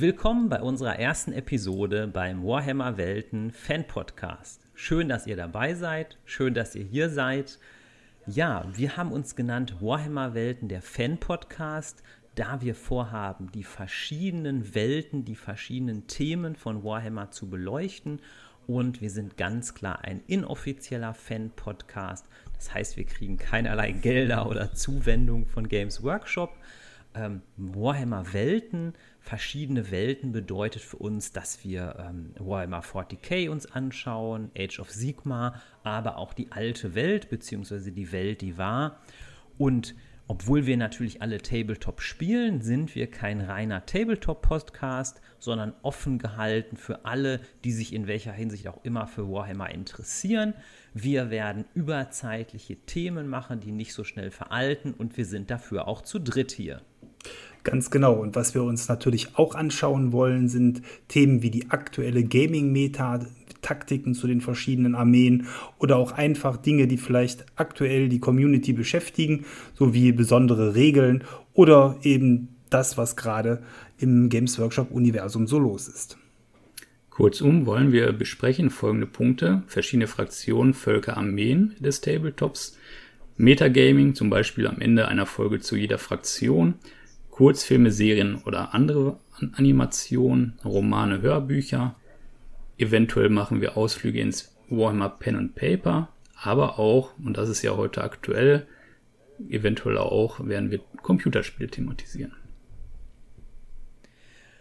Willkommen bei unserer ersten Episode beim Warhammer Welten Fan Podcast. Schön, dass ihr dabei seid, schön, dass ihr hier seid. Ja, wir haben uns genannt Warhammer Welten der Fan Podcast, da wir vorhaben, die verschiedenen Welten, die verschiedenen Themen von Warhammer zu beleuchten. Und wir sind ganz klar ein inoffizieller Fan-Podcast. Das heißt, wir kriegen keinerlei Gelder oder Zuwendung von Games Workshop. Ähm, Warhammer Welten, verschiedene Welten bedeutet für uns, dass wir ähm, Warhammer 40k uns anschauen, Age of Sigma, aber auch die alte Welt, beziehungsweise die Welt, die war. Und obwohl wir natürlich alle Tabletop spielen, sind wir kein reiner Tabletop-Podcast, sondern offen gehalten für alle, die sich in welcher Hinsicht auch immer für Warhammer interessieren. Wir werden überzeitliche Themen machen, die nicht so schnell veralten und wir sind dafür auch zu dritt hier. Ganz genau. Und was wir uns natürlich auch anschauen wollen, sind Themen wie die aktuelle Gaming-Meta, Taktiken zu den verschiedenen Armeen oder auch einfach Dinge, die vielleicht aktuell die Community beschäftigen, sowie besondere Regeln oder eben das, was gerade im Games Workshop-Universum so los ist. Kurzum wollen wir besprechen folgende Punkte: verschiedene Fraktionen, Völker, Armeen des Tabletops, Metagaming, zum Beispiel am Ende einer Folge zu jeder Fraktion, Kurzfilme, Serien oder andere Animationen, Romane, Hörbücher. Eventuell machen wir Ausflüge ins Warhammer Pen and Paper, aber auch, und das ist ja heute aktuell, eventuell auch werden wir Computerspiele thematisieren.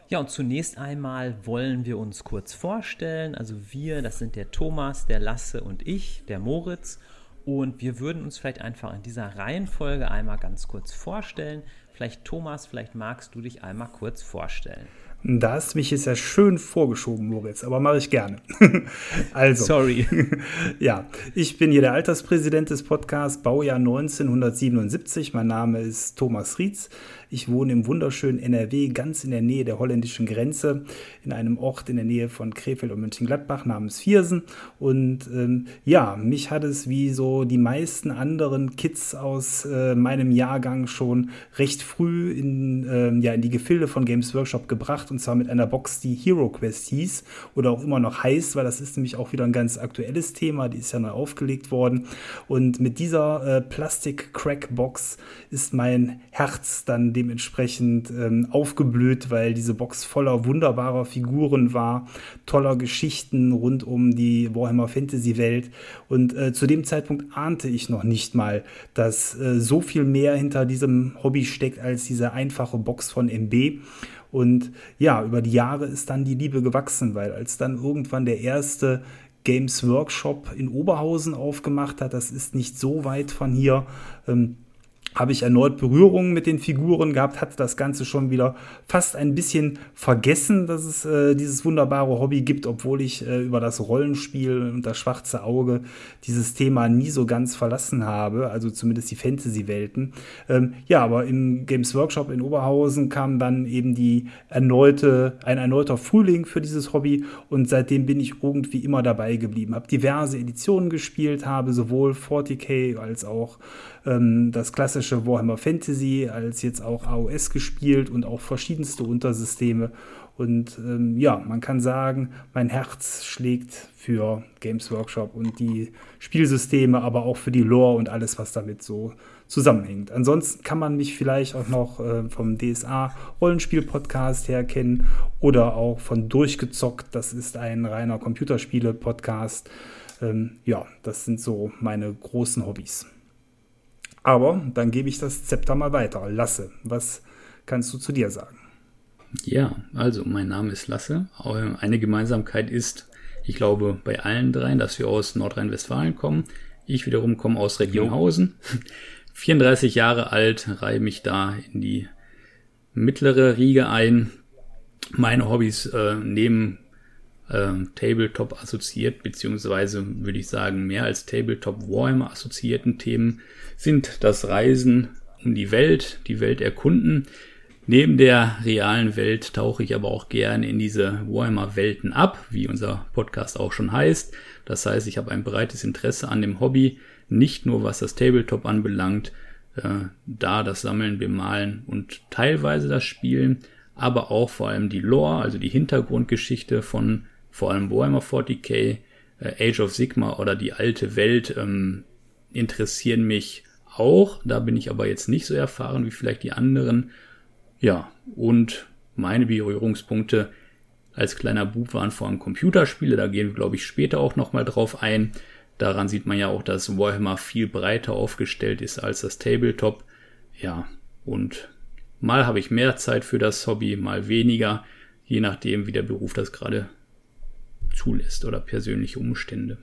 Ja, und zunächst einmal wollen wir uns kurz vorstellen. Also wir, das sind der Thomas, der Lasse und ich, der Moritz. Und wir würden uns vielleicht einfach in dieser Reihenfolge einmal ganz kurz vorstellen. Vielleicht Thomas, vielleicht magst du dich einmal kurz vorstellen. Da hast mich jetzt ja schön vorgeschoben, Moritz, aber mache ich gerne. also. Sorry. ja, ich bin hier der Alterspräsident des Podcasts, Baujahr 1977. Mein Name ist Thomas Rietz. Ich wohne im wunderschönen NRW, ganz in der Nähe der holländischen Grenze, in einem Ort in der Nähe von Krefeld und Mönchengladbach namens Viersen. Und ähm, ja, mich hat es wie so die meisten anderen Kids aus äh, meinem Jahrgang schon recht früh in, äh, ja, in die Gefilde von Games Workshop gebracht. Und zwar mit einer Box, die Hero Quest hieß oder auch immer noch heißt, weil das ist nämlich auch wieder ein ganz aktuelles Thema. Die ist ja neu aufgelegt worden. Und mit dieser äh, Plastik-Crack-Box ist mein Herz dann dementsprechend ähm, aufgeblüht, weil diese Box voller wunderbarer Figuren war, toller Geschichten rund um die Warhammer Fantasy Welt. Und äh, zu dem Zeitpunkt ahnte ich noch nicht mal, dass äh, so viel mehr hinter diesem Hobby steckt als diese einfache Box von MB. Und ja, über die Jahre ist dann die Liebe gewachsen, weil als dann irgendwann der erste Games Workshop in Oberhausen aufgemacht hat, das ist nicht so weit von hier, ähm, habe ich erneut Berührungen mit den Figuren gehabt, hatte das Ganze schon wieder fast ein bisschen vergessen, dass es äh, dieses wunderbare Hobby gibt, obwohl ich äh, über das Rollenspiel und das schwarze Auge dieses Thema nie so ganz verlassen habe, also zumindest die Fantasy-Welten. Ähm, ja, aber im Games Workshop in Oberhausen kam dann eben die erneute, ein erneuter Frühling für dieses Hobby und seitdem bin ich irgendwie immer dabei geblieben, habe diverse Editionen gespielt, habe sowohl 40k als auch ähm, das klassische Warhammer Fantasy als jetzt auch AOS gespielt und auch verschiedenste Untersysteme. Und ähm, ja, man kann sagen, mein Herz schlägt für Games Workshop und die Spielsysteme, aber auch für die Lore und alles, was damit so zusammenhängt. Ansonsten kann man mich vielleicht auch noch äh, vom DSA Rollenspiel-Podcast her kennen oder auch von Durchgezockt. Das ist ein reiner Computerspiele-Podcast. Ähm, ja, das sind so meine großen Hobbys. Aber dann gebe ich das Zepter mal weiter. Lasse, was kannst du zu dir sagen? Ja, also mein Name ist Lasse. Eine Gemeinsamkeit ist, ich glaube, bei allen dreien, dass wir aus Nordrhein-Westfalen kommen. Ich wiederum komme aus Recklinghausen. 34 Jahre alt, reihe mich da in die mittlere Riege ein. Meine Hobbys äh, neben äh, Tabletop assoziiert, beziehungsweise würde ich sagen, mehr als Tabletop Warhammer assoziierten Themen sind das Reisen um die Welt, die Welt erkunden. Neben der realen Welt tauche ich aber auch gerne in diese Warhammer-Welten ab, wie unser Podcast auch schon heißt. Das heißt, ich habe ein breites Interesse an dem Hobby, nicht nur was das Tabletop anbelangt, äh, da das Sammeln, Bemalen und teilweise das Spielen, aber auch vor allem die Lore, also die Hintergrundgeschichte von vor allem Warhammer 40k, äh, Age of Sigma oder die alte Welt ähm, interessieren mich auch. Da bin ich aber jetzt nicht so erfahren wie vielleicht die anderen. Ja, und meine Berührungspunkte als kleiner Bub waren vor allem Computerspiele. Da gehen wir, glaube ich, später auch nochmal drauf ein. Daran sieht man ja auch, dass Warhammer viel breiter aufgestellt ist als das Tabletop. Ja, und mal habe ich mehr Zeit für das Hobby, mal weniger, je nachdem, wie der Beruf das gerade zulässt oder persönliche Umstände.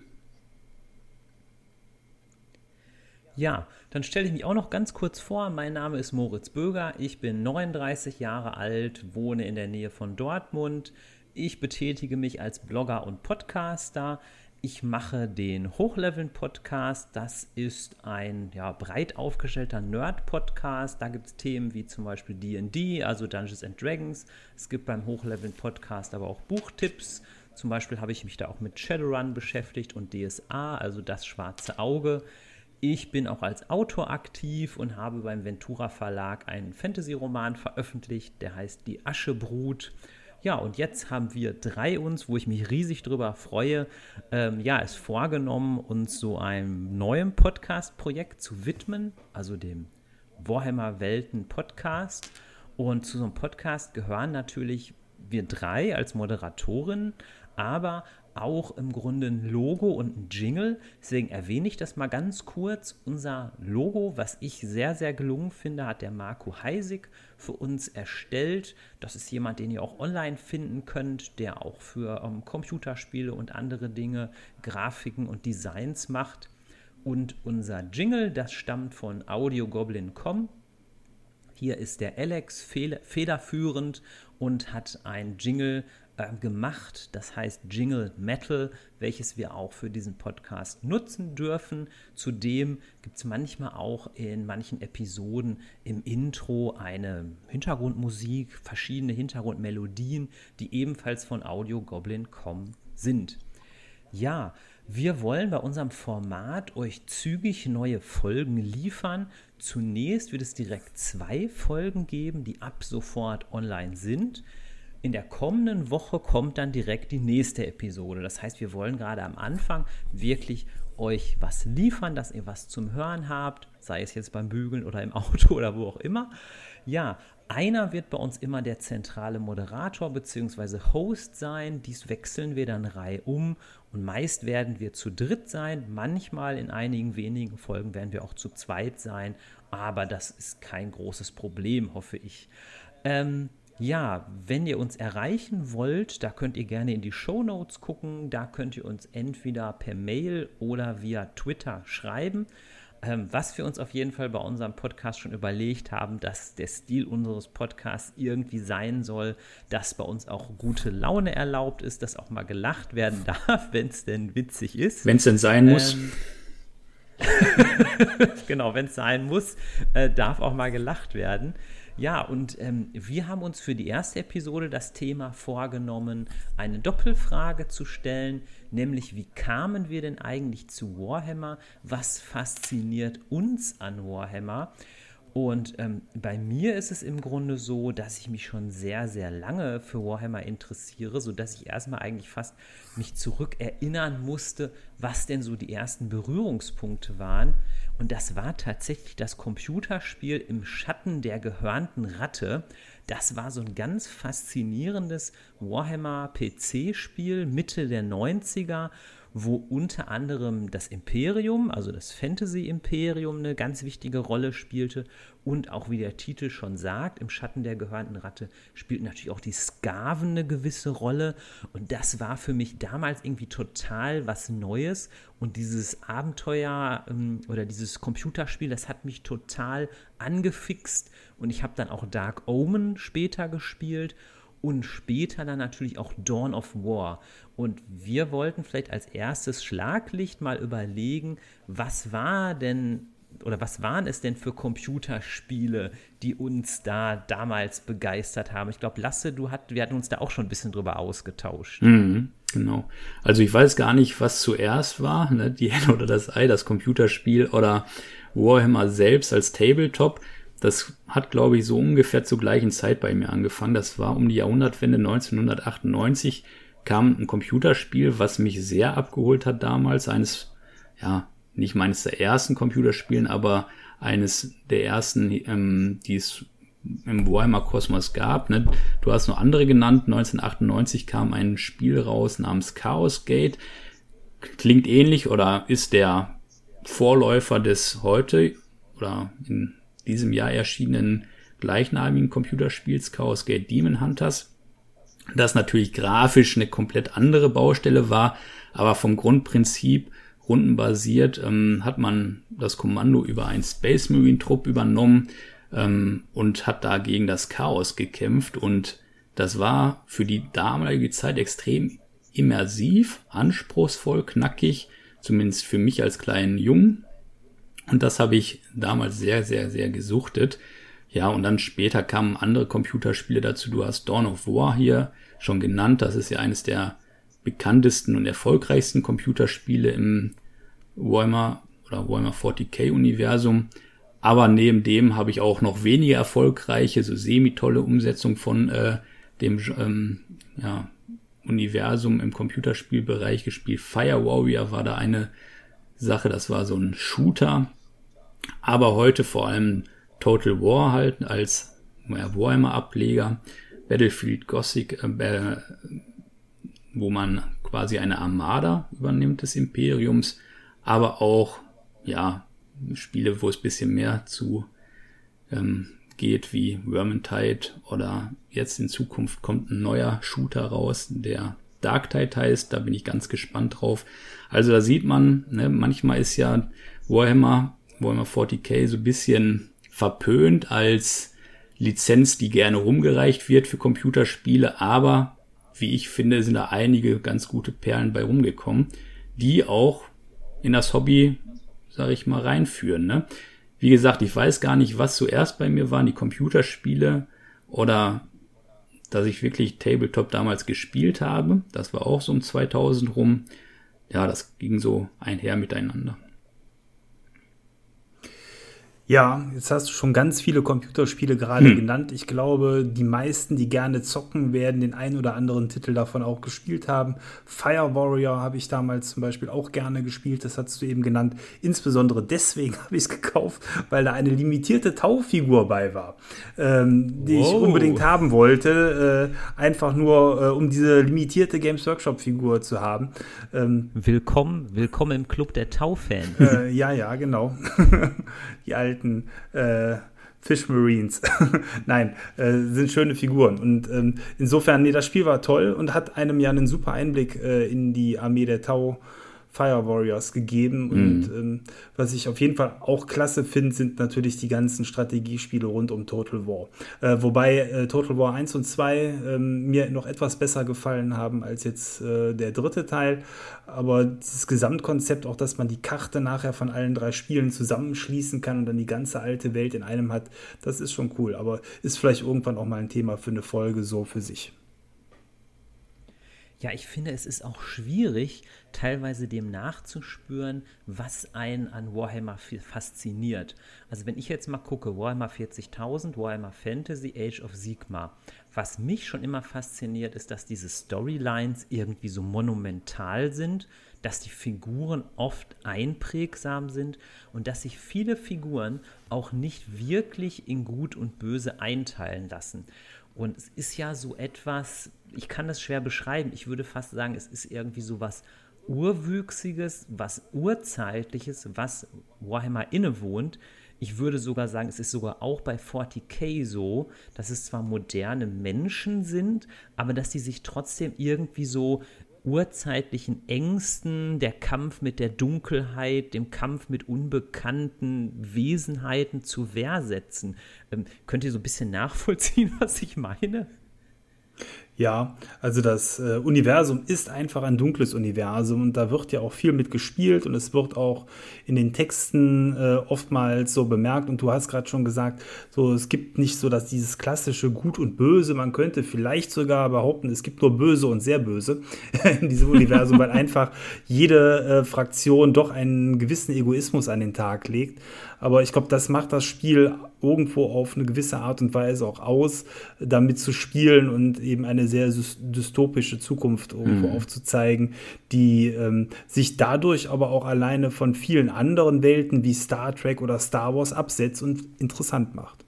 Ja, dann stelle ich mich auch noch ganz kurz vor. Mein Name ist Moritz Böger. Ich bin 39 Jahre alt, wohne in der Nähe von Dortmund. Ich betätige mich als Blogger und Podcaster. Ich mache den Hochleveln-Podcast. Das ist ein ja, breit aufgestellter Nerd-Podcast. Da gibt es Themen wie zum Beispiel DD, also Dungeons and Dragons. Es gibt beim Hochleveln-Podcast aber auch Buchtipps. Zum Beispiel habe ich mich da auch mit Shadowrun beschäftigt und DSA, also das schwarze Auge. Ich bin auch als Autor aktiv und habe beim Ventura Verlag einen Fantasy-Roman veröffentlicht, der heißt Die Aschebrut. Ja, und jetzt haben wir drei uns, wo ich mich riesig drüber freue, ähm, ja, es vorgenommen, uns so einem neuen Podcast-Projekt zu widmen, also dem Warhammer Welten Podcast. Und zu so einem Podcast gehören natürlich wir drei als Moderatorin, aber auch im Grunde ein Logo und ein Jingle. Deswegen erwähne ich das mal ganz kurz. Unser Logo, was ich sehr, sehr gelungen finde, hat der Marco Heisig für uns erstellt. Das ist jemand, den ihr auch online finden könnt, der auch für ähm, Computerspiele und andere Dinge Grafiken und Designs macht. Und unser Jingle, das stammt von AudioGoblin.com. Hier ist der Alex federführend und hat ein Jingle gemacht, das heißt Jingle Metal, welches wir auch für diesen Podcast nutzen dürfen. Zudem gibt es manchmal auch in manchen Episoden im Intro eine Hintergrundmusik, verschiedene Hintergrundmelodien, die ebenfalls von Audio Goblin kommen sind. Ja, wir wollen bei unserem Format euch zügig neue Folgen liefern. Zunächst wird es direkt zwei Folgen geben, die ab sofort online sind in der kommenden Woche kommt dann direkt die nächste Episode. Das heißt, wir wollen gerade am Anfang wirklich euch was liefern, dass ihr was zum Hören habt, sei es jetzt beim Bügeln oder im Auto oder wo auch immer. Ja, einer wird bei uns immer der zentrale Moderator bzw. Host sein. Dies wechseln wir dann Reihe um und meist werden wir zu dritt sein. Manchmal in einigen wenigen Folgen werden wir auch zu zweit sein, aber das ist kein großes Problem, hoffe ich. Ähm, ja, wenn ihr uns erreichen wollt, da könnt ihr gerne in die Show Notes gucken. Da könnt ihr uns entweder per Mail oder via Twitter schreiben. Ähm, was wir uns auf jeden Fall bei unserem Podcast schon überlegt haben, dass der Stil unseres Podcasts irgendwie sein soll, dass bei uns auch gute Laune erlaubt ist, dass auch mal gelacht werden darf, wenn es denn witzig ist. Wenn es denn sein muss. Ähm, genau, wenn es sein muss, äh, darf auch mal gelacht werden. Ja, und ähm, wir haben uns für die erste Episode das Thema vorgenommen, eine Doppelfrage zu stellen, nämlich wie kamen wir denn eigentlich zu Warhammer? Was fasziniert uns an Warhammer? Und ähm, bei mir ist es im Grunde so, dass ich mich schon sehr, sehr lange für Warhammer interessiere, sodass ich erstmal eigentlich fast mich zurückerinnern musste, was denn so die ersten Berührungspunkte waren. Und das war tatsächlich das Computerspiel im Schatten der gehörnten Ratte. Das war so ein ganz faszinierendes Warhammer PC-Spiel Mitte der 90er wo unter anderem das Imperium, also das Fantasy-Imperium, eine ganz wichtige Rolle spielte. Und auch wie der Titel schon sagt, im Schatten der gehörnten Ratte spielt natürlich auch die Skaven eine gewisse Rolle. Und das war für mich damals irgendwie total was Neues. Und dieses Abenteuer ähm, oder dieses Computerspiel, das hat mich total angefixt. Und ich habe dann auch Dark Omen später gespielt und später dann natürlich auch Dawn of War. Und wir wollten vielleicht als erstes Schlaglicht mal überlegen, was war denn oder was waren es denn für Computerspiele, die uns da damals begeistert haben? Ich glaube, Lasse, du hat, wir hatten uns da auch schon ein bisschen drüber ausgetauscht. Mhm, genau. Also ich weiß gar nicht, was zuerst war, ne? die Henne oder das Ei, das Computerspiel oder Warhammer selbst als Tabletop. Das hat, glaube ich, so ungefähr zur gleichen Zeit bei mir angefangen. Das war um die Jahrhundertwende 1998 kam ein Computerspiel, was mich sehr abgeholt hat damals. Eines, ja, nicht meines der ersten Computerspielen, aber eines der ersten, ähm, die es im Warhammer Kosmos gab. Ne? Du hast noch andere genannt. 1998 kam ein Spiel raus namens Chaos Gate. Klingt ähnlich oder ist der Vorläufer des heute oder in diesem Jahr erschienenen gleichnamigen Computerspiels Chaos Gate Demon Hunters. Das natürlich grafisch eine komplett andere Baustelle war, aber vom Grundprinzip rundenbasiert ähm, hat man das Kommando über einen Space Marine Trupp übernommen ähm, und hat da gegen das Chaos gekämpft und das war für die damalige Zeit extrem immersiv, anspruchsvoll, knackig, zumindest für mich als kleinen Jungen. Und das habe ich damals sehr, sehr, sehr gesuchtet. Ja, und dann später kamen andere Computerspiele dazu. Du hast Dawn of War hier schon genannt. Das ist ja eines der bekanntesten und erfolgreichsten Computerspiele im Warhammer oder Warhammer 40k Universum. Aber neben dem habe ich auch noch weniger erfolgreiche, so semi-tolle Umsetzung von äh, dem ähm, ja, Universum im Computerspielbereich gespielt. Fire Warrior war da eine Sache, das war so ein Shooter. Aber heute vor allem Total War halt als Warhammer-Ableger. Battlefield Gothic, äh, wo man quasi eine Armada übernimmt des Imperiums, aber auch ja Spiele, wo es bisschen mehr zu ähm, geht, wie Vermintide oder jetzt in Zukunft kommt ein neuer Shooter raus, der Dark Tide heißt. Da bin ich ganz gespannt drauf. Also da sieht man, ne, manchmal ist ja Warhammer, Warhammer 40k so ein bisschen verpönt als Lizenz, die gerne rumgereicht wird für Computerspiele, aber wie ich finde, sind da einige ganz gute Perlen bei rumgekommen, die auch in das Hobby sage ich mal, reinführen. Ne? Wie gesagt, ich weiß gar nicht, was zuerst bei mir waren, die Computerspiele oder dass ich wirklich Tabletop damals gespielt habe. Das war auch so um 2000 rum. Ja, das ging so einher miteinander. Ja, jetzt hast du schon ganz viele Computerspiele gerade hm. genannt. Ich glaube, die meisten, die gerne zocken, werden den einen oder anderen Titel davon auch gespielt haben. Fire Warrior habe ich damals zum Beispiel auch gerne gespielt, das hast du eben genannt. Insbesondere deswegen habe ich es gekauft, weil da eine limitierte Taufigur bei war, ähm, die wow. ich unbedingt haben wollte. Äh, einfach nur, äh, um diese limitierte Games Workshop-Figur zu haben. Ähm, willkommen, willkommen im Club der Taufans. Äh, ja, ja, genau. die alten alten äh, Fish Marines. Nein, äh, sind schöne Figuren. Und ähm, insofern, nee, das Spiel war toll und hat einem ja einen super Einblick äh, in die Armee der Tau Fire Warriors gegeben. Mhm. Und ähm, was ich auf jeden Fall auch klasse finde, sind natürlich die ganzen Strategiespiele rund um Total War. Äh, wobei äh, Total War 1 und 2 äh, mir noch etwas besser gefallen haben als jetzt äh, der dritte Teil. Aber dieses Gesamtkonzept, auch dass man die Karte nachher von allen drei Spielen zusammenschließen kann und dann die ganze alte Welt in einem hat, das ist schon cool. Aber ist vielleicht irgendwann auch mal ein Thema für eine Folge so für sich. Ja, ich finde, es ist auch schwierig, teilweise dem nachzuspüren, was einen an Warhammer fasziniert. Also wenn ich jetzt mal gucke, Warhammer 40.000, Warhammer Fantasy, Age of Sigma, was mich schon immer fasziniert, ist, dass diese Storylines irgendwie so monumental sind, dass die Figuren oft einprägsam sind und dass sich viele Figuren auch nicht wirklich in Gut und Böse einteilen lassen. Und es ist ja so etwas, ich kann das schwer beschreiben. Ich würde fast sagen, es ist irgendwie so was Urwüchsiges, was Urzeitliches, was Warhammer innewohnt. Ich würde sogar sagen, es ist sogar auch bei 40k so, dass es zwar moderne Menschen sind, aber dass sie sich trotzdem irgendwie so urzeitlichen Ängsten, der Kampf mit der Dunkelheit, dem Kampf mit unbekannten Wesenheiten zu Wehr setzen. Ähm, könnt ihr so ein bisschen nachvollziehen, was ich meine? Ja, also das äh, Universum ist einfach ein dunkles Universum und da wird ja auch viel mit gespielt und es wird auch in den Texten äh, oftmals so bemerkt und du hast gerade schon gesagt, so es gibt nicht so dass dieses klassische Gut und Böse, man könnte vielleicht sogar behaupten, es gibt nur Böse und sehr Böse in diesem Universum, weil einfach jede äh, Fraktion doch einen gewissen Egoismus an den Tag legt. Aber ich glaube, das macht das Spiel irgendwo auf eine gewisse Art und Weise auch aus, damit zu spielen und eben eine sehr dystopische Zukunft irgendwo mhm. aufzuzeigen, die ähm, sich dadurch aber auch alleine von vielen anderen Welten wie Star Trek oder Star Wars absetzt und interessant macht.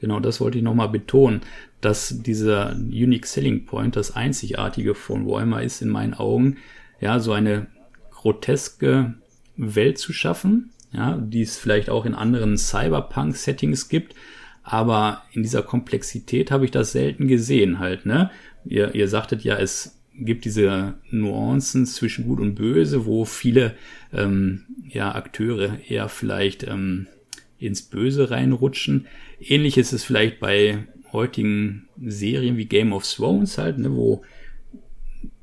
Genau, das wollte ich nochmal betonen, dass dieser Unique Selling Point, das Einzigartige von Warhammer ist in meinen Augen, ja, so eine groteske Welt zu schaffen, ja, die es vielleicht auch in anderen Cyberpunk-Settings gibt, aber in dieser Komplexität habe ich das selten gesehen halt, ne? Ihr, ihr sagtet ja, es gibt diese Nuancen zwischen Gut und Böse, wo viele ähm, ja, Akteure eher vielleicht ähm, ins Böse reinrutschen. Ähnlich ist es vielleicht bei heutigen Serien wie Game of Thrones halt, ne, wo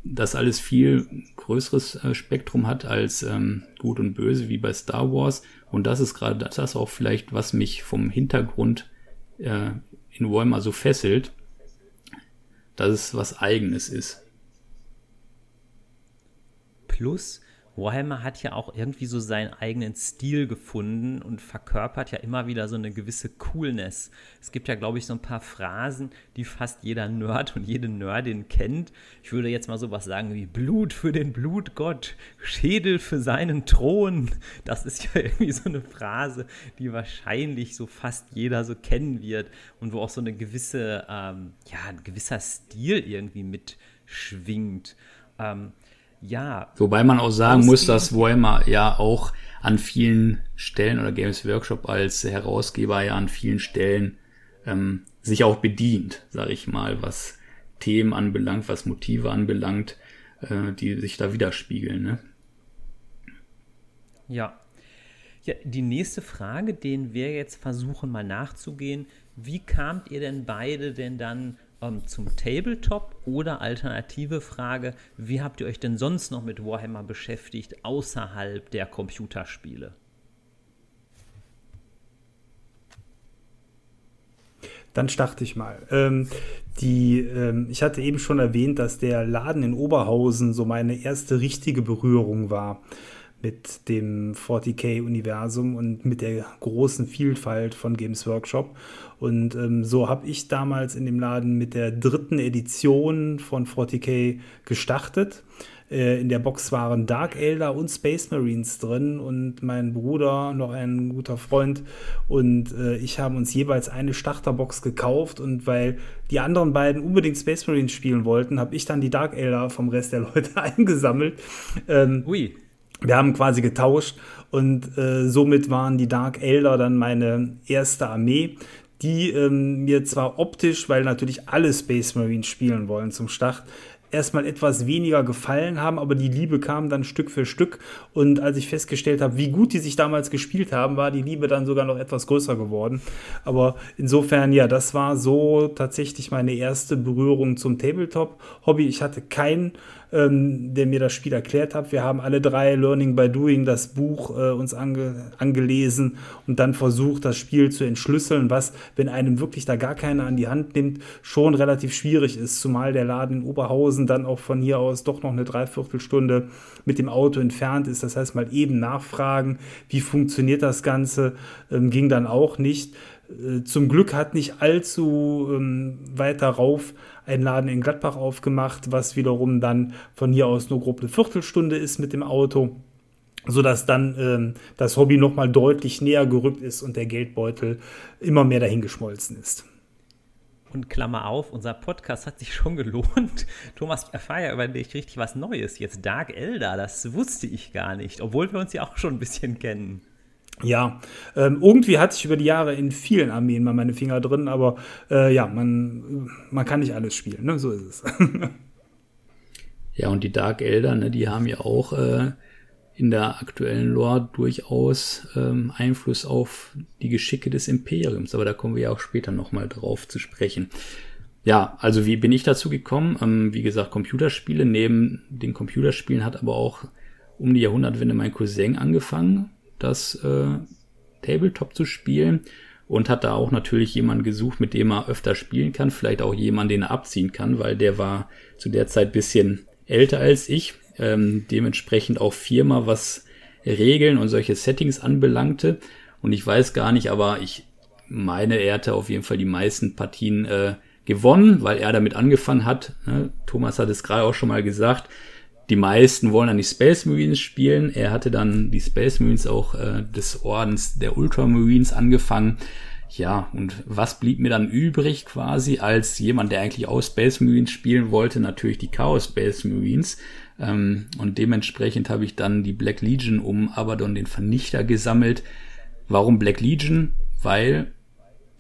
das alles viel größeres äh, Spektrum hat als ähm, Gut und Böse wie bei Star Wars. Und das ist gerade das auch vielleicht, was mich vom Hintergrund äh, in Warhammer so fesselt, dass es was Eigenes ist. Plus, Warhammer hat ja auch irgendwie so seinen eigenen Stil gefunden und verkörpert ja immer wieder so eine gewisse Coolness. Es gibt ja, glaube ich, so ein paar Phrasen, die fast jeder Nerd und jede Nerdin kennt. Ich würde jetzt mal sowas sagen wie Blut für den Blutgott, Schädel für seinen Thron. Das ist ja irgendwie so eine Phrase, die wahrscheinlich so fast jeder so kennen wird und wo auch so eine gewisse, ähm, ja, ein gewisser Stil irgendwie mitschwingt. Ähm, ja. Wobei man auch sagen muss, dass Warhammer ja auch an vielen Stellen oder Games Workshop als Herausgeber ja an vielen Stellen ähm, sich auch bedient, sage ich mal, was Themen anbelangt, was Motive anbelangt, äh, die sich da widerspiegeln. Ne? Ja. Ja, die nächste Frage, den wir jetzt versuchen mal nachzugehen, wie kamt ihr denn beide denn dann ähm, zum Tabletop oder alternative Frage, wie habt ihr euch denn sonst noch mit Warhammer beschäftigt außerhalb der Computerspiele? Dann starte ich mal. Ähm, die, ähm, ich hatte eben schon erwähnt, dass der Laden in Oberhausen so meine erste richtige Berührung war mit dem 40k-Universum und mit der großen Vielfalt von Games Workshop. Und ähm, so habe ich damals in dem Laden mit der dritten Edition von 40k gestartet. Äh, in der Box waren Dark Elder und Space Marines drin und mein Bruder, noch ein guter Freund und äh, ich haben uns jeweils eine Starterbox gekauft und weil die anderen beiden unbedingt Space Marines spielen wollten, habe ich dann die Dark Elder vom Rest der Leute eingesammelt. Ähm, Ui. Wir haben quasi getauscht und äh, somit waren die Dark Elder dann meine erste Armee, die ähm, mir zwar optisch, weil natürlich alle Space Marines spielen wollen zum Start, erstmal etwas weniger gefallen haben, aber die Liebe kam dann Stück für Stück. Und als ich festgestellt habe, wie gut die sich damals gespielt haben, war die Liebe dann sogar noch etwas größer geworden. Aber insofern, ja, das war so tatsächlich meine erste Berührung zum Tabletop-Hobby. Ich hatte keinen ähm, der mir das Spiel erklärt hat. Wir haben alle drei Learning by Doing das Buch äh, uns ange angelesen und dann versucht, das Spiel zu entschlüsseln, was, wenn einem wirklich da gar keiner an die Hand nimmt, schon relativ schwierig ist, zumal der Laden in Oberhausen dann auch von hier aus doch noch eine Dreiviertelstunde mit dem Auto entfernt ist. Das heißt, mal eben nachfragen, wie funktioniert das Ganze, ähm, ging dann auch nicht. Äh, zum Glück hat nicht allzu ähm, weiter rauf ein Laden in Gladbach aufgemacht, was wiederum dann von hier aus nur grob eine Viertelstunde ist mit dem Auto sodass dann ähm, das Hobby nochmal deutlich näher gerückt ist und der Geldbeutel immer mehr dahingeschmolzen ist. Und Klammer auf, unser Podcast hat sich schon gelohnt. Thomas, ich erfahre ja über dich richtig was Neues. Jetzt Dark Elder, das wusste ich gar nicht, obwohl wir uns ja auch schon ein bisschen kennen. Ja, ähm, irgendwie hatte ich über die Jahre in vielen Armeen mal meine Finger drin, aber äh, ja, man, man kann nicht alles spielen, ne? so ist es. ja, und die Dark Elder, ne, die haben ja auch äh, in der aktuellen Lore durchaus ähm, Einfluss auf die Geschicke des Imperiums, aber da kommen wir ja auch später nochmal drauf zu sprechen. Ja, also wie bin ich dazu gekommen? Ähm, wie gesagt, Computerspiele. Neben den Computerspielen hat aber auch um die Jahrhundertwende mein Cousin angefangen, das äh, Tabletop zu spielen und hat da auch natürlich jemanden gesucht, mit dem er öfter spielen kann, vielleicht auch jemanden, den er abziehen kann, weil der war zu der Zeit bisschen älter als ich, ähm, dementsprechend auch Firma, was Regeln und solche Settings anbelangte. Und ich weiß gar nicht, aber ich meine, er hatte auf jeden Fall die meisten Partien äh, gewonnen, weil er damit angefangen hat. Ne? Thomas hat es gerade auch schon mal gesagt. Die meisten wollen dann die Space Marines spielen. Er hatte dann die Space Marines auch äh, des Ordens der Ultramarines angefangen. Ja, und was blieb mir dann übrig quasi als jemand, der eigentlich auch Space Marines spielen wollte? Natürlich die Chaos Space Marines. Ähm, und dementsprechend habe ich dann die Black Legion um Abaddon den Vernichter gesammelt. Warum Black Legion? Weil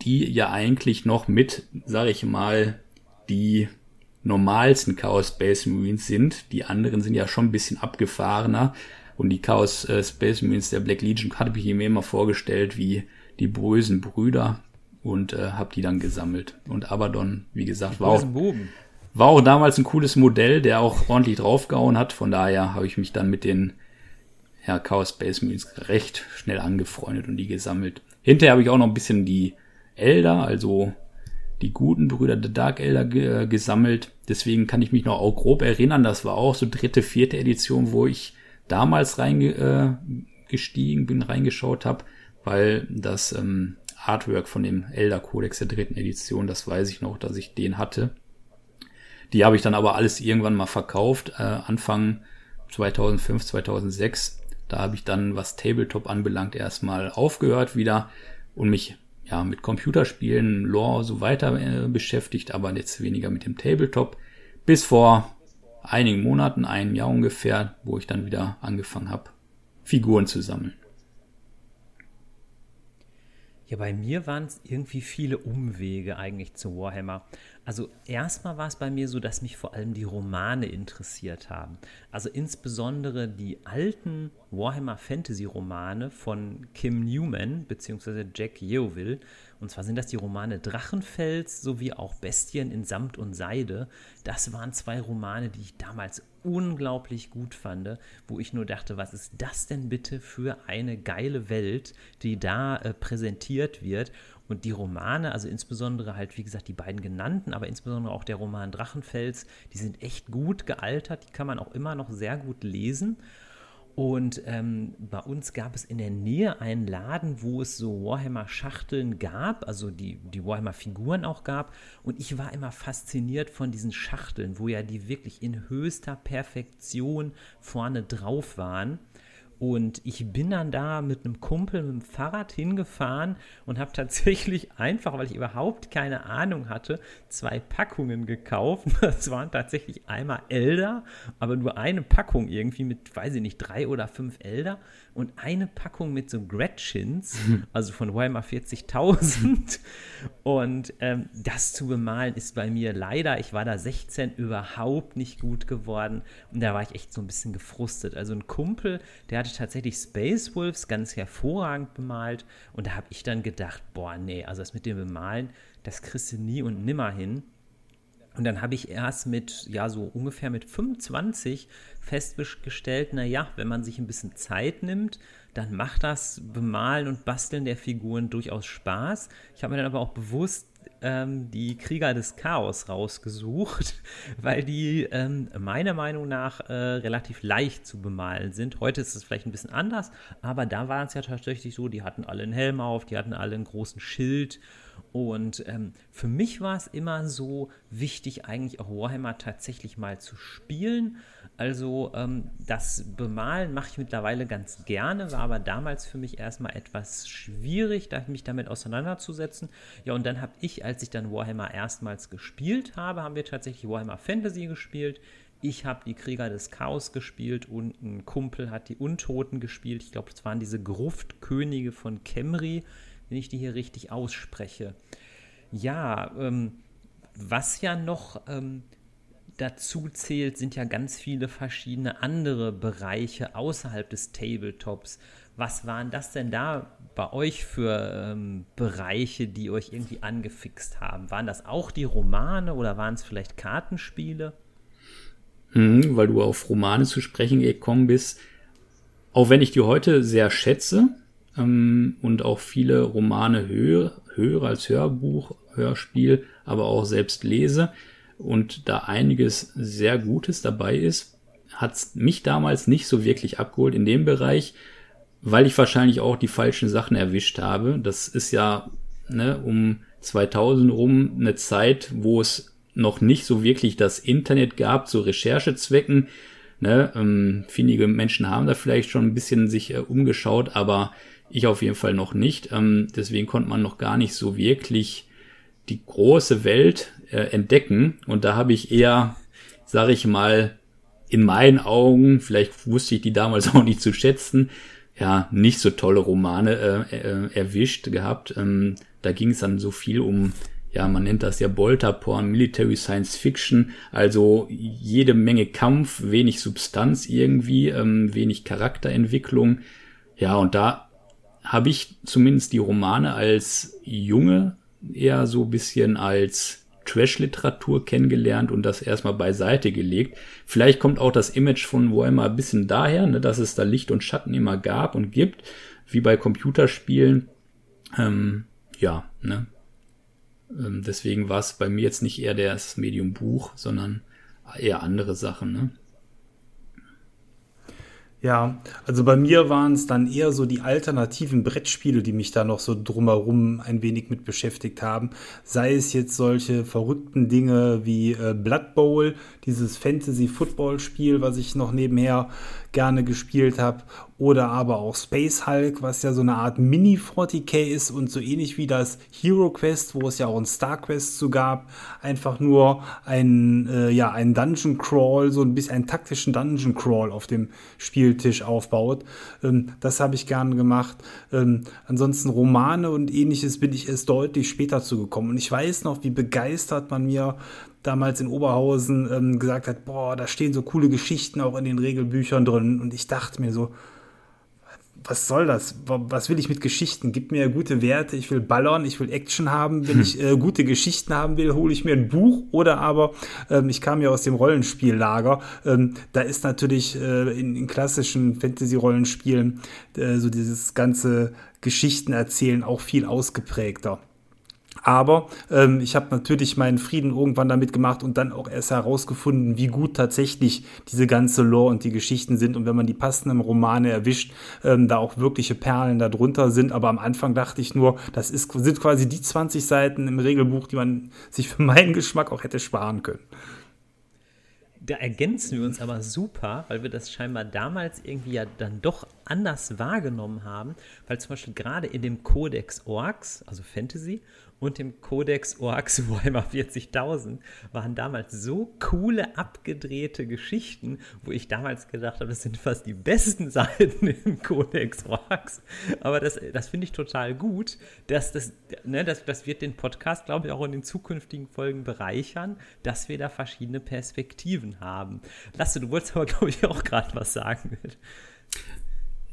die ja eigentlich noch mit, sage ich mal, die normalsten Chaos Space Marines sind. Die anderen sind ja schon ein bisschen abgefahrener. Und die Chaos äh, Space Marines der Black Legion hatte ich mir immer vorgestellt wie die bösen Brüder und äh, habe die dann gesammelt. Und Abaddon, wie gesagt, war auch, war auch damals ein cooles Modell, der auch ordentlich draufgehauen hat. Von daher habe ich mich dann mit den ja, Chaos Space Marines recht schnell angefreundet und die gesammelt. Hinterher habe ich auch noch ein bisschen die Elder, also die guten Brüder der Dark Elder ge gesammelt. Deswegen kann ich mich noch auch grob erinnern, das war auch so dritte, vierte Edition, wo ich damals reingestiegen äh, bin, reingeschaut habe, weil das ähm, Artwork von dem Elder Codex der dritten Edition, das weiß ich noch, dass ich den hatte. Die habe ich dann aber alles irgendwann mal verkauft, äh, Anfang 2005, 2006. Da habe ich dann, was Tabletop anbelangt, erstmal aufgehört wieder und mich ja, mit Computerspielen, Lore so weiter äh, beschäftigt, aber jetzt weniger mit dem Tabletop. Bis vor einigen Monaten, einem Jahr ungefähr, wo ich dann wieder angefangen habe, Figuren zu sammeln. Ja, bei mir waren es irgendwie viele Umwege eigentlich zu Warhammer. Also erstmal war es bei mir so, dass mich vor allem die Romane interessiert haben. Also insbesondere die alten Warhammer Fantasy Romane von Kim Newman bzw. Jack Yeovil. Und zwar sind das die Romane Drachenfels sowie auch Bestien in Samt und Seide. Das waren zwei Romane, die ich damals unglaublich gut fand, wo ich nur dachte, was ist das denn bitte für eine geile Welt, die da äh, präsentiert wird. Und die Romane, also insbesondere halt, wie gesagt, die beiden genannten, aber insbesondere auch der Roman Drachenfels, die sind echt gut gealtert, die kann man auch immer noch sehr gut lesen. Und ähm, bei uns gab es in der Nähe einen Laden, wo es so Warhammer-Schachteln gab, also die, die Warhammer-Figuren auch gab. Und ich war immer fasziniert von diesen Schachteln, wo ja die wirklich in höchster Perfektion vorne drauf waren. Und ich bin dann da mit einem Kumpel mit dem Fahrrad hingefahren und habe tatsächlich einfach, weil ich überhaupt keine Ahnung hatte, zwei Packungen gekauft. Das waren tatsächlich einmal Elder, aber nur eine Packung irgendwie mit, weiß ich nicht, drei oder fünf Elder und eine Packung mit so Gretchens, also von Weimar 40.000. Und ähm, das zu bemalen ist bei mir leider, ich war da 16, überhaupt nicht gut geworden. Und da war ich echt so ein bisschen gefrustet. Also ein Kumpel, der hatte tatsächlich Space Wolves ganz hervorragend bemalt. Und da habe ich dann gedacht, boah, nee, also das mit dem Bemalen, das kriegst du nie und nimmer hin. Und dann habe ich erst mit, ja, so ungefähr mit 25 festgestellt, naja, wenn man sich ein bisschen Zeit nimmt, dann macht das Bemalen und Basteln der Figuren durchaus Spaß. Ich habe mir dann aber auch bewusst ähm, die Krieger des Chaos rausgesucht, weil die ähm, meiner Meinung nach äh, relativ leicht zu bemalen sind. Heute ist es vielleicht ein bisschen anders, aber da war es ja tatsächlich so, die hatten alle einen Helm auf, die hatten alle einen großen Schild und ähm, für mich war es immer so wichtig, eigentlich auch Warhammer tatsächlich mal zu spielen. Also ähm, das Bemalen mache ich mittlerweile ganz gerne, war aber damals für mich erstmal etwas schwierig, mich damit auseinanderzusetzen. Ja, und dann habe ich, als ich dann Warhammer erstmals gespielt habe, haben wir tatsächlich Warhammer Fantasy gespielt. Ich habe die Krieger des Chaos gespielt und ein Kumpel hat die Untoten gespielt. Ich glaube, das waren diese Gruftkönige von Kemri wenn ich die hier richtig ausspreche. Ja, ähm, was ja noch ähm, dazu zählt, sind ja ganz viele verschiedene andere Bereiche außerhalb des Tabletops. Was waren das denn da bei euch für ähm, Bereiche, die euch irgendwie angefixt haben? Waren das auch die Romane oder waren es vielleicht Kartenspiele? Hm, weil du auf Romane zu sprechen gekommen bist. Auch wenn ich die heute sehr schätze ähm, und auch viele Romane höre, höre als Hörbuch, Hörspiel, aber auch selbst lese und da einiges sehr Gutes dabei ist, hat mich damals nicht so wirklich abgeholt in dem Bereich, weil ich wahrscheinlich auch die falschen Sachen erwischt habe. Das ist ja ne, um 2000 rum eine Zeit, wo es noch nicht so wirklich das Internet gab zu Recherchezwecken. Ne, ähm, viele Menschen haben da vielleicht schon ein bisschen sich äh, umgeschaut, aber ich auf jeden Fall noch nicht. Ähm, deswegen konnte man noch gar nicht so wirklich die große Welt äh, entdecken. Und da habe ich eher, sage ich mal, in meinen Augen, vielleicht wusste ich die damals auch nicht zu schätzen, ja, nicht so tolle Romane äh, äh, erwischt gehabt. Ähm, da ging es dann so viel um ja, man nennt das ja Bolterporn, Military Science Fiction, also jede Menge Kampf, wenig Substanz irgendwie, ähm, wenig Charakterentwicklung. Ja, und da habe ich zumindest die Romane als Junge eher so bisschen als Trash-Literatur kennengelernt und das erstmal beiseite gelegt. Vielleicht kommt auch das Image von Warhammer ein bisschen daher, ne, dass es da Licht und Schatten immer gab und gibt, wie bei Computerspielen. Ähm, ja, ne, ähm, deswegen war es bei mir jetzt nicht eher das Medium Buch, sondern eher andere Sachen. Ne? Ja, also bei mir waren es dann eher so die alternativen Brettspiele, die mich da noch so drumherum ein wenig mit beschäftigt haben. Sei es jetzt solche verrückten Dinge wie äh, Blood Bowl, dieses Fantasy-Football-Spiel, was ich noch nebenher gerne gespielt habe, oder aber auch Space Hulk, was ja so eine Art Mini-40k ist und so ähnlich wie das Hero Quest, wo es ja auch ein Star Quest zu gab, einfach nur ein, äh, ja, ein Dungeon Crawl, so ein bisschen einen taktischen Dungeon Crawl auf dem Spieltisch aufbaut. Ähm, das habe ich gerne gemacht. Ähm, ansonsten Romane und ähnliches bin ich erst deutlich später zugekommen. Und ich weiß noch, wie begeistert man mir damals in Oberhausen ähm, gesagt hat, boah, da stehen so coole Geschichten auch in den Regelbüchern drin. Und ich dachte mir so, was soll das? Was will ich mit Geschichten? Gib mir gute Werte, ich will ballern, ich will Action haben. Wenn hm. ich äh, gute Geschichten haben will, hole ich mir ein Buch oder aber, ähm, ich kam ja aus dem Rollenspiellager, ähm, da ist natürlich äh, in, in, klassischen Fantasy-Rollenspielen äh, so dieses ganze Geschichten erzählen auch viel ausgeprägter. Aber ähm, ich habe natürlich meinen Frieden irgendwann damit gemacht und dann auch erst herausgefunden, wie gut tatsächlich diese ganze Lore und die Geschichten sind. Und wenn man die passenden Romane erwischt, ähm, da auch wirkliche Perlen darunter sind. Aber am Anfang dachte ich nur, das ist, sind quasi die 20 Seiten im Regelbuch, die man sich für meinen Geschmack auch hätte sparen können. Da ergänzen wir uns aber super, weil wir das scheinbar damals irgendwie ja dann doch anders wahrgenommen haben, weil zum Beispiel gerade in dem Codex Orks, also Fantasy, und dem Codex Orks Warhammer 40.000 waren damals so coole, abgedrehte Geschichten, wo ich damals gedacht habe, das sind fast die besten Seiten im Codex Orks. Aber das, das finde ich total gut. Dass das, ne, das, das wird den Podcast, glaube ich, auch in den zukünftigen Folgen bereichern, dass wir da verschiedene Perspektiven haben. Lasse, du wolltest aber, glaube ich, auch gerade was sagen.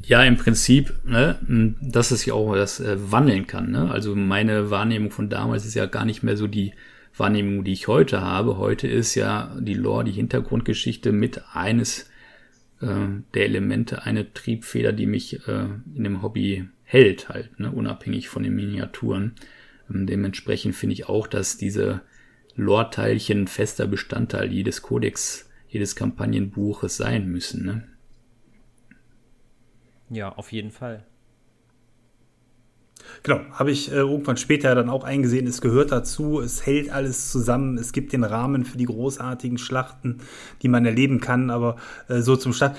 Ja, im Prinzip, ne, dass es ja auch das äh, wandeln kann. Ne? Also meine Wahrnehmung von damals ist ja gar nicht mehr so die Wahrnehmung, die ich heute habe. Heute ist ja die Lore, die Hintergrundgeschichte mit eines äh, der Elemente, eine Triebfeder, die mich äh, in dem Hobby hält, halt, ne? unabhängig von den Miniaturen. Ähm, dementsprechend finde ich auch, dass diese Lore-Teilchen fester Bestandteil jedes Kodex, jedes Kampagnenbuches sein müssen. Ne? Ja, auf jeden Fall. Genau, habe ich äh, irgendwann später dann auch eingesehen, es gehört dazu, es hält alles zusammen, es gibt den Rahmen für die großartigen Schlachten, die man erleben kann, aber äh, so zum Start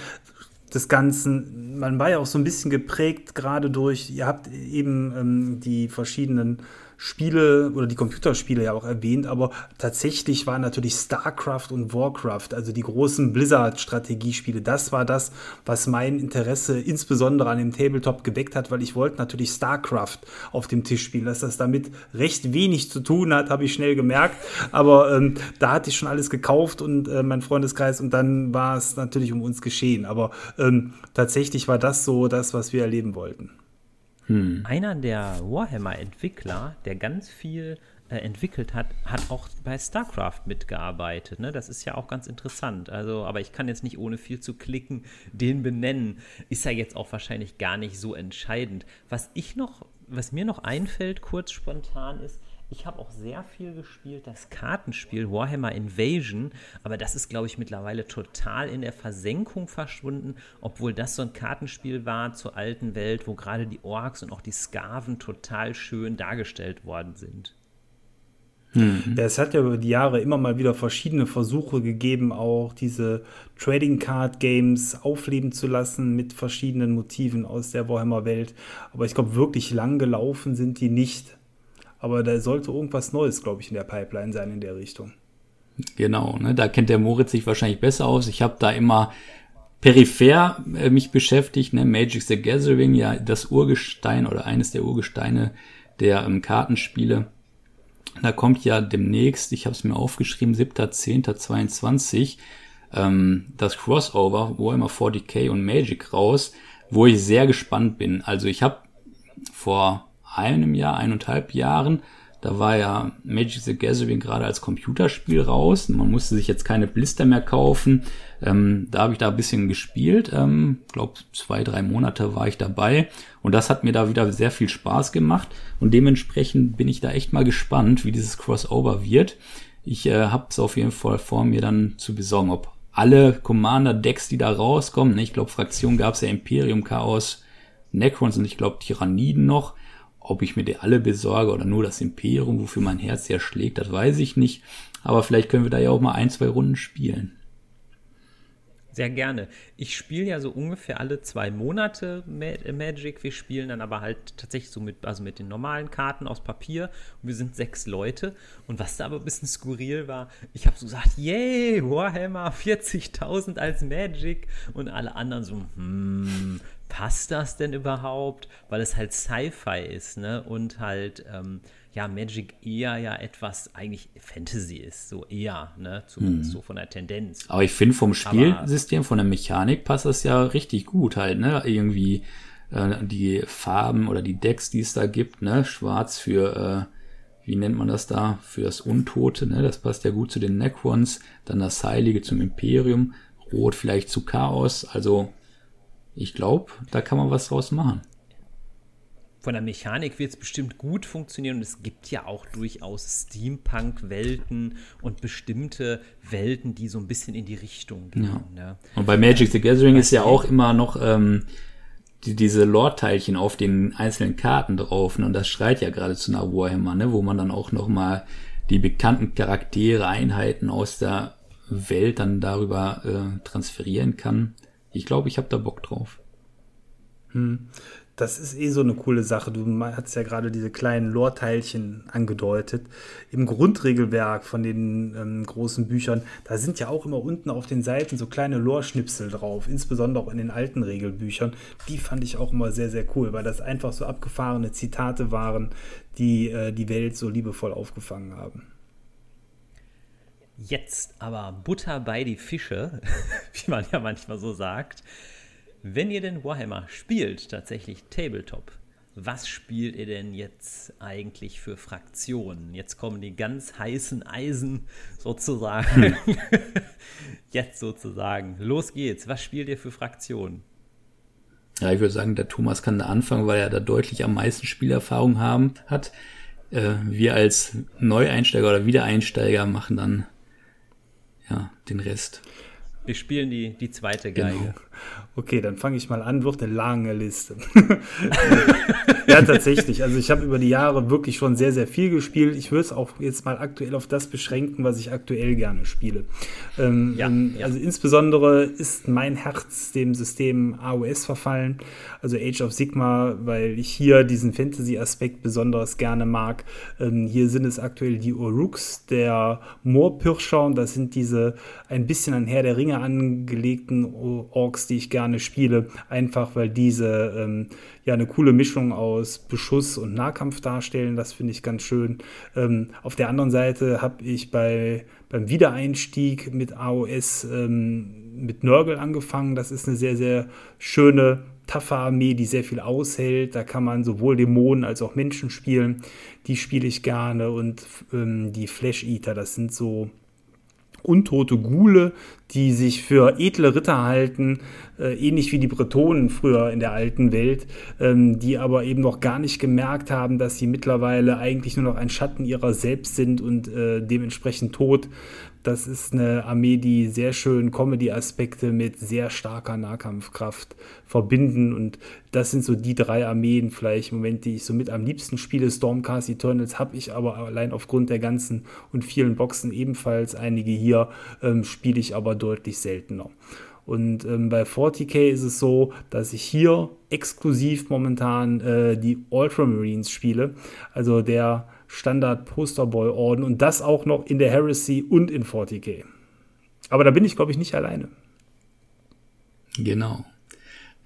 des Ganzen, man war ja auch so ein bisschen geprägt, gerade durch, ihr habt eben ähm, die verschiedenen Spiele oder die Computerspiele ja auch erwähnt, aber tatsächlich war natürlich StarCraft und Warcraft, also die großen Blizzard-Strategiespiele, das war das, was mein Interesse insbesondere an dem Tabletop geweckt hat, weil ich wollte natürlich StarCraft auf dem Tisch spielen. Dass das damit recht wenig zu tun hat, habe ich schnell gemerkt, aber ähm, da hatte ich schon alles gekauft und äh, mein Freundeskreis und dann war es natürlich um uns geschehen. Aber ähm, tatsächlich war das so das, was wir erleben wollten. Hm. einer der Warhammer-Entwickler, der ganz viel äh, entwickelt hat, hat auch bei StarCraft mitgearbeitet. Ne? Das ist ja auch ganz interessant. Also, aber ich kann jetzt nicht ohne viel zu klicken den benennen. Ist ja jetzt auch wahrscheinlich gar nicht so entscheidend. Was ich noch, was mir noch einfällt, kurz spontan, ist, ich habe auch sehr viel gespielt, das Kartenspiel Warhammer Invasion, aber das ist, glaube ich, mittlerweile total in der Versenkung verschwunden, obwohl das so ein Kartenspiel war zur alten Welt, wo gerade die Orks und auch die Skaven total schön dargestellt worden sind. Mhm. Ja, es hat ja über die Jahre immer mal wieder verschiedene Versuche gegeben, auch diese Trading Card Games aufleben zu lassen mit verschiedenen Motiven aus der Warhammer Welt. Aber ich glaube, wirklich lang gelaufen sind die nicht. Aber da sollte irgendwas Neues, glaube ich, in der Pipeline sein in der Richtung. Genau, ne, da kennt der Moritz sich wahrscheinlich besser aus. Ich habe da immer peripher äh, mich beschäftigt, ne, Magic the Gathering, ja das Urgestein oder eines der Urgesteine der ähm, Kartenspiele. Da kommt ja demnächst, ich habe es mir aufgeschrieben, 7.10.22, ähm, das Crossover Warhammer 40k und Magic raus, wo ich sehr gespannt bin. Also ich habe vor einem Jahr, eineinhalb Jahren da war ja Magic the Gathering gerade als Computerspiel raus. Man musste sich jetzt keine Blister mehr kaufen. Ähm, da habe ich da ein bisschen gespielt. Ähm, glaube zwei, drei Monate war ich dabei. Und das hat mir da wieder sehr viel Spaß gemacht. Und dementsprechend bin ich da echt mal gespannt, wie dieses Crossover wird. Ich äh, habe es auf jeden Fall vor, mir dann zu besorgen, ob alle Commander-Decks, die da rauskommen, ne, ich glaube, Fraktion gab es ja Imperium, Chaos, Necrons und ich glaube Tyranniden noch ob ich mir die alle besorge oder nur das Imperium, wofür mein Herz ja schlägt, das weiß ich nicht. Aber vielleicht können wir da ja auch mal ein, zwei Runden spielen. Sehr gerne. Ich spiele ja so ungefähr alle zwei Monate Magic. Wir spielen dann aber halt tatsächlich so mit, also mit den normalen Karten aus Papier. Und wir sind sechs Leute. Und was da aber ein bisschen skurril war, ich habe so gesagt, yay, Warhammer 40.000 als Magic. Und alle anderen so, hm, passt das denn überhaupt? Weil es halt Sci-Fi ist, ne? Und halt, ähm, ja, Magic eher ja etwas eigentlich Fantasy ist, so eher, ne? Zumindest hm. so von der Tendenz. Aber ich finde vom Spielsystem, Aber, von der Mechanik passt das ja richtig gut halt, ne? Irgendwie äh, die Farben oder die Decks, die es da gibt, ne? Schwarz für, äh, wie nennt man das da? Für das Untote, ne? Das passt ja gut zu den Necrons. Dann das Heilige zum Imperium. Rot vielleicht zu Chaos. Also ich glaube, da kann man was draus machen. Von der Mechanik wird es bestimmt gut funktionieren und es gibt ja auch durchaus Steampunk-Welten und bestimmte Welten, die so ein bisschen in die Richtung gehen. Ja. Ne? Und bei Magic the Gathering ist ja auch immer noch ähm, die, diese Lore-Teilchen auf den einzelnen Karten drauf. Ne? Und das schreit ja geradezu nach Warhammer, ne? wo man dann auch noch mal die bekannten Charaktere, Einheiten aus der Welt dann darüber äh, transferieren kann ich glaube, ich habe da Bock drauf. Hm. Das ist eh so eine coole Sache. Du hast ja gerade diese kleinen Lore-Teilchen angedeutet. Im Grundregelwerk von den ähm, großen Büchern, da sind ja auch immer unten auf den Seiten so kleine Lore-Schnipsel drauf, insbesondere auch in den alten Regelbüchern. Die fand ich auch immer sehr, sehr cool, weil das einfach so abgefahrene Zitate waren, die äh, die Welt so liebevoll aufgefangen haben. Jetzt aber Butter bei die Fische, wie man ja manchmal so sagt. Wenn ihr denn Warhammer spielt, tatsächlich Tabletop, was spielt ihr denn jetzt eigentlich für Fraktionen? Jetzt kommen die ganz heißen Eisen sozusagen. Hm. jetzt sozusagen. Los geht's. Was spielt ihr für Fraktionen? Ja, ich würde sagen, der Thomas kann da anfangen, weil er da deutlich am meisten Spielerfahrung haben, hat. Äh, wir als Neueinsteiger oder Wiedereinsteiger machen dann ja, den Rest. Wir spielen die, die zweite Geige. Genau. Okay, dann fange ich mal an. Wird eine lange Liste. ja, tatsächlich. Also ich habe über die Jahre wirklich schon sehr, sehr viel gespielt. Ich würde es auch jetzt mal aktuell auf das beschränken, was ich aktuell gerne spiele. Ähm, ja, ähm, ja. Also insbesondere ist mein Herz dem System AOS verfallen, also Age of Sigma, weil ich hier diesen Fantasy-Aspekt besonders gerne mag. Ähm, hier sind es aktuell die Uruks, der Moorpirscher, und das sind diese ein bisschen an Herr der Ringe angelegten Orks, die die ich gerne spiele, einfach weil diese ähm, ja eine coole Mischung aus Beschuss und Nahkampf darstellen. Das finde ich ganz schön. Ähm, auf der anderen Seite habe ich bei, beim Wiedereinstieg mit AOS ähm, mit Nörgel angefangen. Das ist eine sehr, sehr schöne taffe Armee, die sehr viel aushält. Da kann man sowohl Dämonen als auch Menschen spielen. Die spiele ich gerne. Und ähm, die Flash Eater, das sind so untote Gule, die sich für edle Ritter halten, äh, ähnlich wie die Bretonen früher in der alten Welt, ähm, die aber eben noch gar nicht gemerkt haben, dass sie mittlerweile eigentlich nur noch ein Schatten ihrer selbst sind und äh, dementsprechend tot. Das ist eine Armee, die sehr schön Comedy-Aspekte mit sehr starker Nahkampfkraft verbinden. Und das sind so die drei Armeen vielleicht im Moment, die ich so mit am liebsten spiele. Stormcast Eternals habe ich aber allein aufgrund der ganzen und vielen Boxen ebenfalls. Einige hier ähm, spiele ich aber deutlich seltener. Und ähm, bei 40k ist es so, dass ich hier exklusiv momentan äh, die Ultramarines spiele. Also der Standard Posterboy Orden und das auch noch in der Heresy und in 40k. Aber da bin ich, glaube ich, nicht alleine. Genau.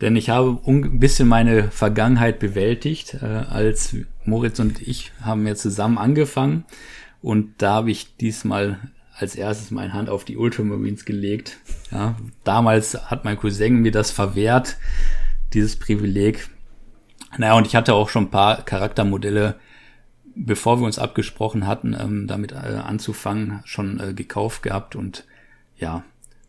Denn ich habe ein bisschen meine Vergangenheit bewältigt, äh, als Moritz und ich haben ja zusammen angefangen. Und da habe ich diesmal als erstes meine Hand auf die Ultramarines gelegt. Ja, damals hat mein Cousin mir das verwehrt, dieses Privileg. Naja, und ich hatte auch schon ein paar Charaktermodelle bevor wir uns abgesprochen hatten, ähm, damit äh, anzufangen, schon äh, gekauft gehabt und ja,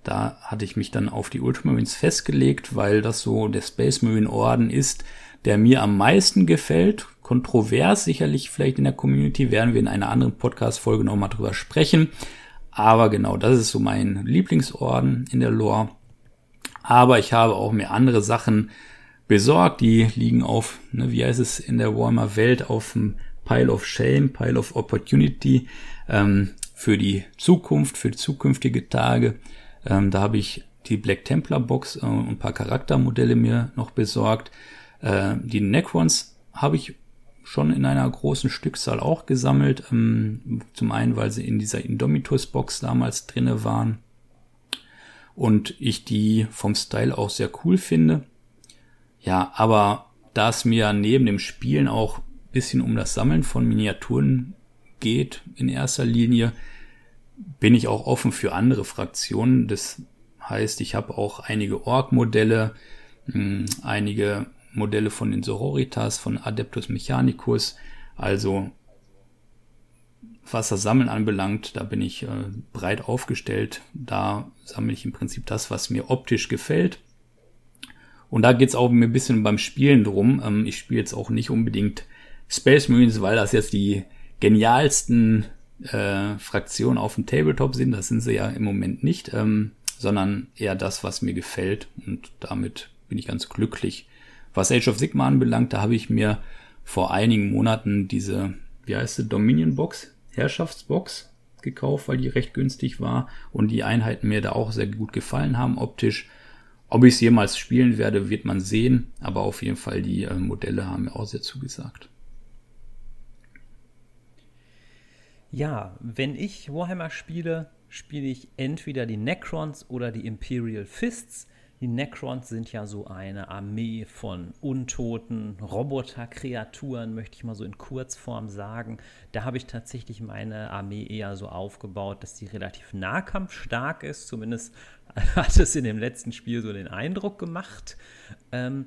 da hatte ich mich dann auf die Ultramarines festgelegt, weil das so der Space Marine Orden ist, der mir am meisten gefällt. Kontrovers sicherlich vielleicht in der Community, werden wir in einer anderen Podcast-Folge nochmal drüber sprechen. Aber genau, das ist so mein Lieblingsorden in der Lore. Aber ich habe auch mir andere Sachen besorgt, die liegen auf, ne, wie heißt es in der Warmer Welt, auf dem Pile of Shame, Pile of Opportunity ähm, für die Zukunft, für zukünftige Tage. Ähm, da habe ich die Black Templar Box äh, und ein paar Charaktermodelle mir noch besorgt. Äh, die Necrons habe ich schon in einer großen Stückzahl auch gesammelt. Ähm, zum einen, weil sie in dieser Indomitus Box damals drinne waren und ich die vom Style auch sehr cool finde. Ja, aber da es mir neben dem Spielen auch bisschen um das Sammeln von Miniaturen geht in erster Linie, bin ich auch offen für andere Fraktionen. Das heißt, ich habe auch einige Org-Modelle, hm, einige Modelle von den Sororitas, von Adeptus Mechanicus. Also was das Sammeln anbelangt, da bin ich äh, breit aufgestellt. Da sammle ich im Prinzip das, was mir optisch gefällt. Und da geht es auch ein bisschen beim Spielen drum. Ähm, ich spiele jetzt auch nicht unbedingt Space Marines, weil das jetzt die genialsten äh, Fraktionen auf dem Tabletop sind. Das sind sie ja im Moment nicht, ähm, sondern eher das, was mir gefällt. Und damit bin ich ganz glücklich. Was Age of Sigma anbelangt, da habe ich mir vor einigen Monaten diese, wie heißt sie, Dominion Box, Herrschaftsbox gekauft, weil die recht günstig war und die Einheiten mir da auch sehr gut gefallen haben optisch. Ob ich es jemals spielen werde, wird man sehen, aber auf jeden Fall die äh, Modelle haben mir auch sehr zugesagt. Ja, wenn ich Warhammer spiele, spiele ich entweder die Necrons oder die Imperial Fists. Die Necrons sind ja so eine Armee von untoten Roboterkreaturen, möchte ich mal so in Kurzform sagen. Da habe ich tatsächlich meine Armee eher so aufgebaut, dass sie relativ nahkampfstark ist. Zumindest hat es in dem letzten Spiel so den Eindruck gemacht. Ähm,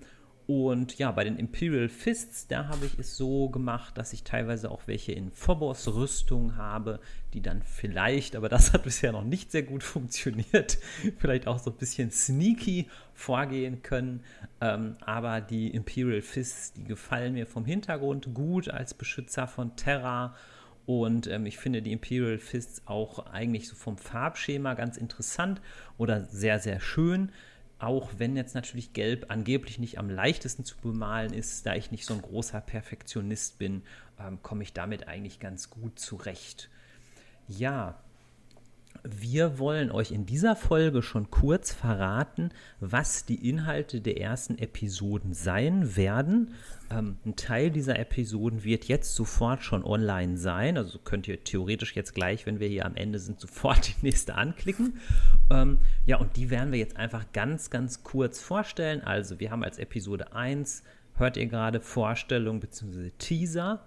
und ja, bei den Imperial Fists, da habe ich es so gemacht, dass ich teilweise auch welche in Phobos-Rüstung habe, die dann vielleicht, aber das hat bisher noch nicht sehr gut funktioniert, vielleicht auch so ein bisschen sneaky vorgehen können. Ähm, aber die Imperial Fists, die gefallen mir vom Hintergrund gut als Beschützer von Terra. Und ähm, ich finde die Imperial Fists auch eigentlich so vom Farbschema ganz interessant oder sehr, sehr schön auch wenn jetzt natürlich Gelb angeblich nicht am leichtesten zu bemalen ist, da ich nicht so ein großer Perfektionist bin, ähm, komme ich damit eigentlich ganz gut zurecht. Ja, Wir wollen euch in dieser Folge schon kurz verraten, was die Inhalte der ersten Episoden sein werden. Ähm, ein Teil dieser Episoden wird jetzt sofort schon online sein. Also könnt ihr theoretisch jetzt gleich, wenn wir hier am Ende sind, sofort die nächste anklicken. Ähm, ja, und die werden wir jetzt einfach ganz, ganz kurz vorstellen. Also wir haben als Episode 1, hört ihr gerade, Vorstellung bzw. Teaser.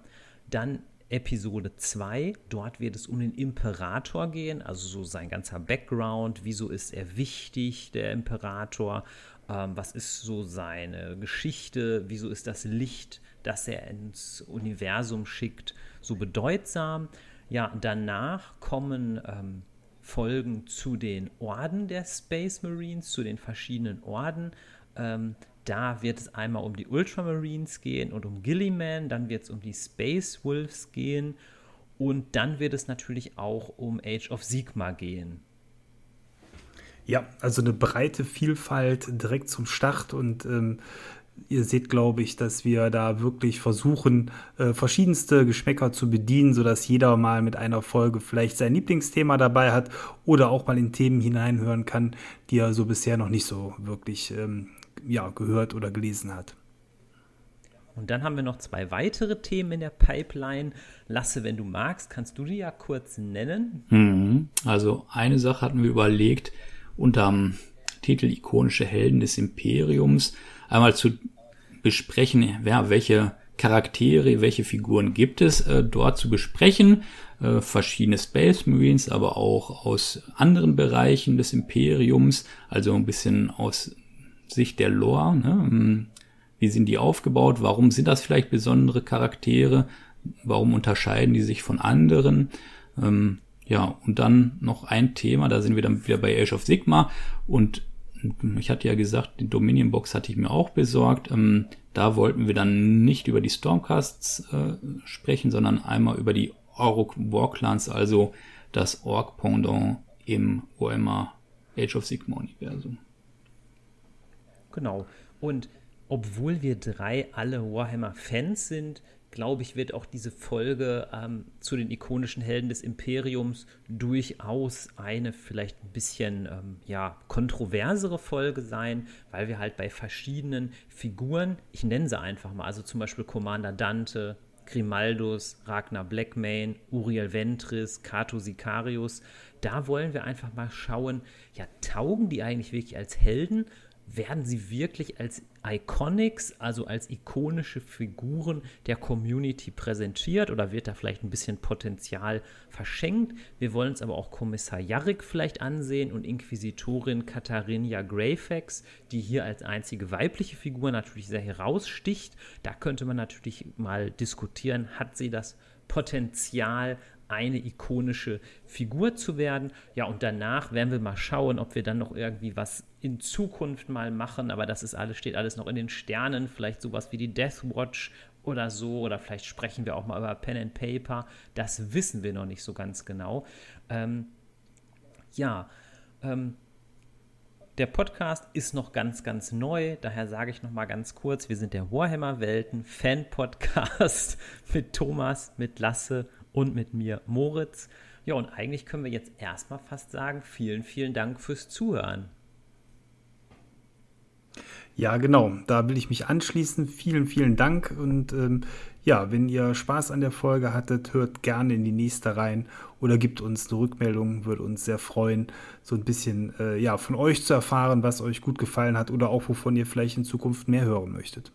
Dann Episode 2. Dort wird es um den Imperator gehen, also so sein ganzer Background. Wieso ist er wichtig, der Imperator? Ähm, was ist so seine Geschichte? Wieso ist das Licht, das er ins Universum schickt, so bedeutsam? Ja, danach kommen ähm, Folgen zu den Orden der Space Marines, zu den verschiedenen Orden. Ähm, da wird es einmal um die Ultramarines gehen und um Gilliman, dann wird es um die Space Wolves gehen und dann wird es natürlich auch um Age of Sigma gehen. Ja, also eine breite Vielfalt direkt zum Start und ähm, ihr seht, glaube ich, dass wir da wirklich versuchen, äh, verschiedenste Geschmäcker zu bedienen, sodass jeder mal mit einer Folge vielleicht sein Lieblingsthema dabei hat oder auch mal in Themen hineinhören kann, die er so bisher noch nicht so wirklich ähm, ja, gehört oder gelesen hat. Und dann haben wir noch zwei weitere Themen in der Pipeline. Lasse, wenn du magst, kannst du die ja kurz nennen? Mhm. Also eine Sache hatten wir überlegt, unter dem Titel Ikonische Helden des Imperiums einmal zu besprechen, ja, welche Charaktere, welche Figuren gibt es äh, dort zu besprechen. Äh, verschiedene Space Marines, aber auch aus anderen Bereichen des Imperiums, also ein bisschen aus Sicht der Lore. Ne? Hm, wie sind die aufgebaut? Warum sind das vielleicht besondere Charaktere? Warum unterscheiden die sich von anderen? Ähm, ja, und dann noch ein Thema, da sind wir dann wieder bei Age of Sigma und ich hatte ja gesagt, die Dominion Box hatte ich mir auch besorgt. Ähm, da wollten wir dann nicht über die Stormcasts äh, sprechen, sondern einmal über die Orc War Clans, also das Orc Pendant im OMA Age of Sigma Universum. Genau. Und obwohl wir drei alle Warhammer-Fans sind, glaube ich, wird auch diese Folge ähm, zu den ikonischen Helden des Imperiums durchaus eine vielleicht ein bisschen ähm, ja, kontroversere Folge sein, weil wir halt bei verschiedenen Figuren, ich nenne sie einfach mal, also zum Beispiel Commander Dante, Grimaldus, Ragnar Blackmane, Uriel Ventris, Cato Sicarius, da wollen wir einfach mal schauen, ja, taugen die eigentlich wirklich als Helden werden sie wirklich als Iconics, also als ikonische Figuren der Community präsentiert oder wird da vielleicht ein bisschen Potenzial verschenkt? Wir wollen uns aber auch Kommissar Jarrick vielleicht ansehen und Inquisitorin Katharina Greyfax, die hier als einzige weibliche Figur natürlich sehr heraussticht. Da könnte man natürlich mal diskutieren, hat sie das Potenzial, eine ikonische Figur zu werden. Ja, und danach werden wir mal schauen, ob wir dann noch irgendwie was in Zukunft mal machen. Aber das ist alles, steht alles noch in den Sternen. Vielleicht sowas wie die Death Watch oder so. Oder vielleicht sprechen wir auch mal über Pen and Paper. Das wissen wir noch nicht so ganz genau. Ähm, ja, ähm, der Podcast ist noch ganz, ganz neu, daher sage ich noch mal ganz kurz, wir sind der Warhammer Welten Fan Podcast mit Thomas, mit Lasse und mit mir Moritz. Ja, und eigentlich können wir jetzt erstmal fast sagen, vielen, vielen Dank fürs Zuhören. Ja, genau. Da will ich mich anschließen. Vielen, vielen Dank. Und ähm, ja, wenn ihr Spaß an der Folge hattet, hört gerne in die nächste rein oder gibt uns eine Rückmeldung. Würde uns sehr freuen, so ein bisschen äh, ja, von euch zu erfahren, was euch gut gefallen hat oder auch wovon ihr vielleicht in Zukunft mehr hören möchtet.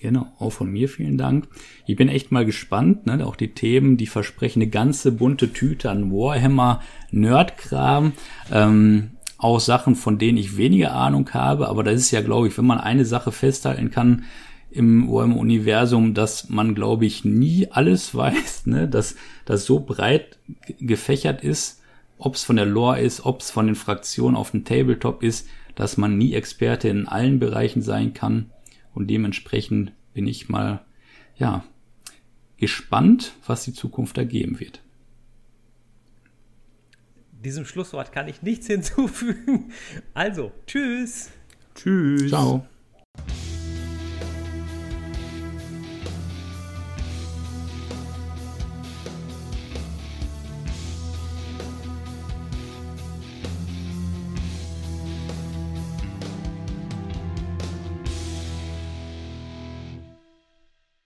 Genau, auch von mir vielen Dank. Ich bin echt mal gespannt, ne? auch die Themen, die versprechen eine ganze bunte Tüte an Warhammer Nerdkram. Ähm, auch Sachen, von denen ich weniger Ahnung habe, aber das ist ja, glaube ich, wenn man eine Sache festhalten kann im Warhammer-Universum, dass man, glaube ich, nie alles weiß, ne? dass das so breit gefächert ist, ob es von der Lore ist, ob es von den Fraktionen auf dem Tabletop ist, dass man nie Experte in allen Bereichen sein kann. Und dementsprechend bin ich mal, ja, gespannt, was die Zukunft ergeben wird diesem Schlusswort kann ich nichts hinzufügen. Also, tschüss. Tschüss. Ciao.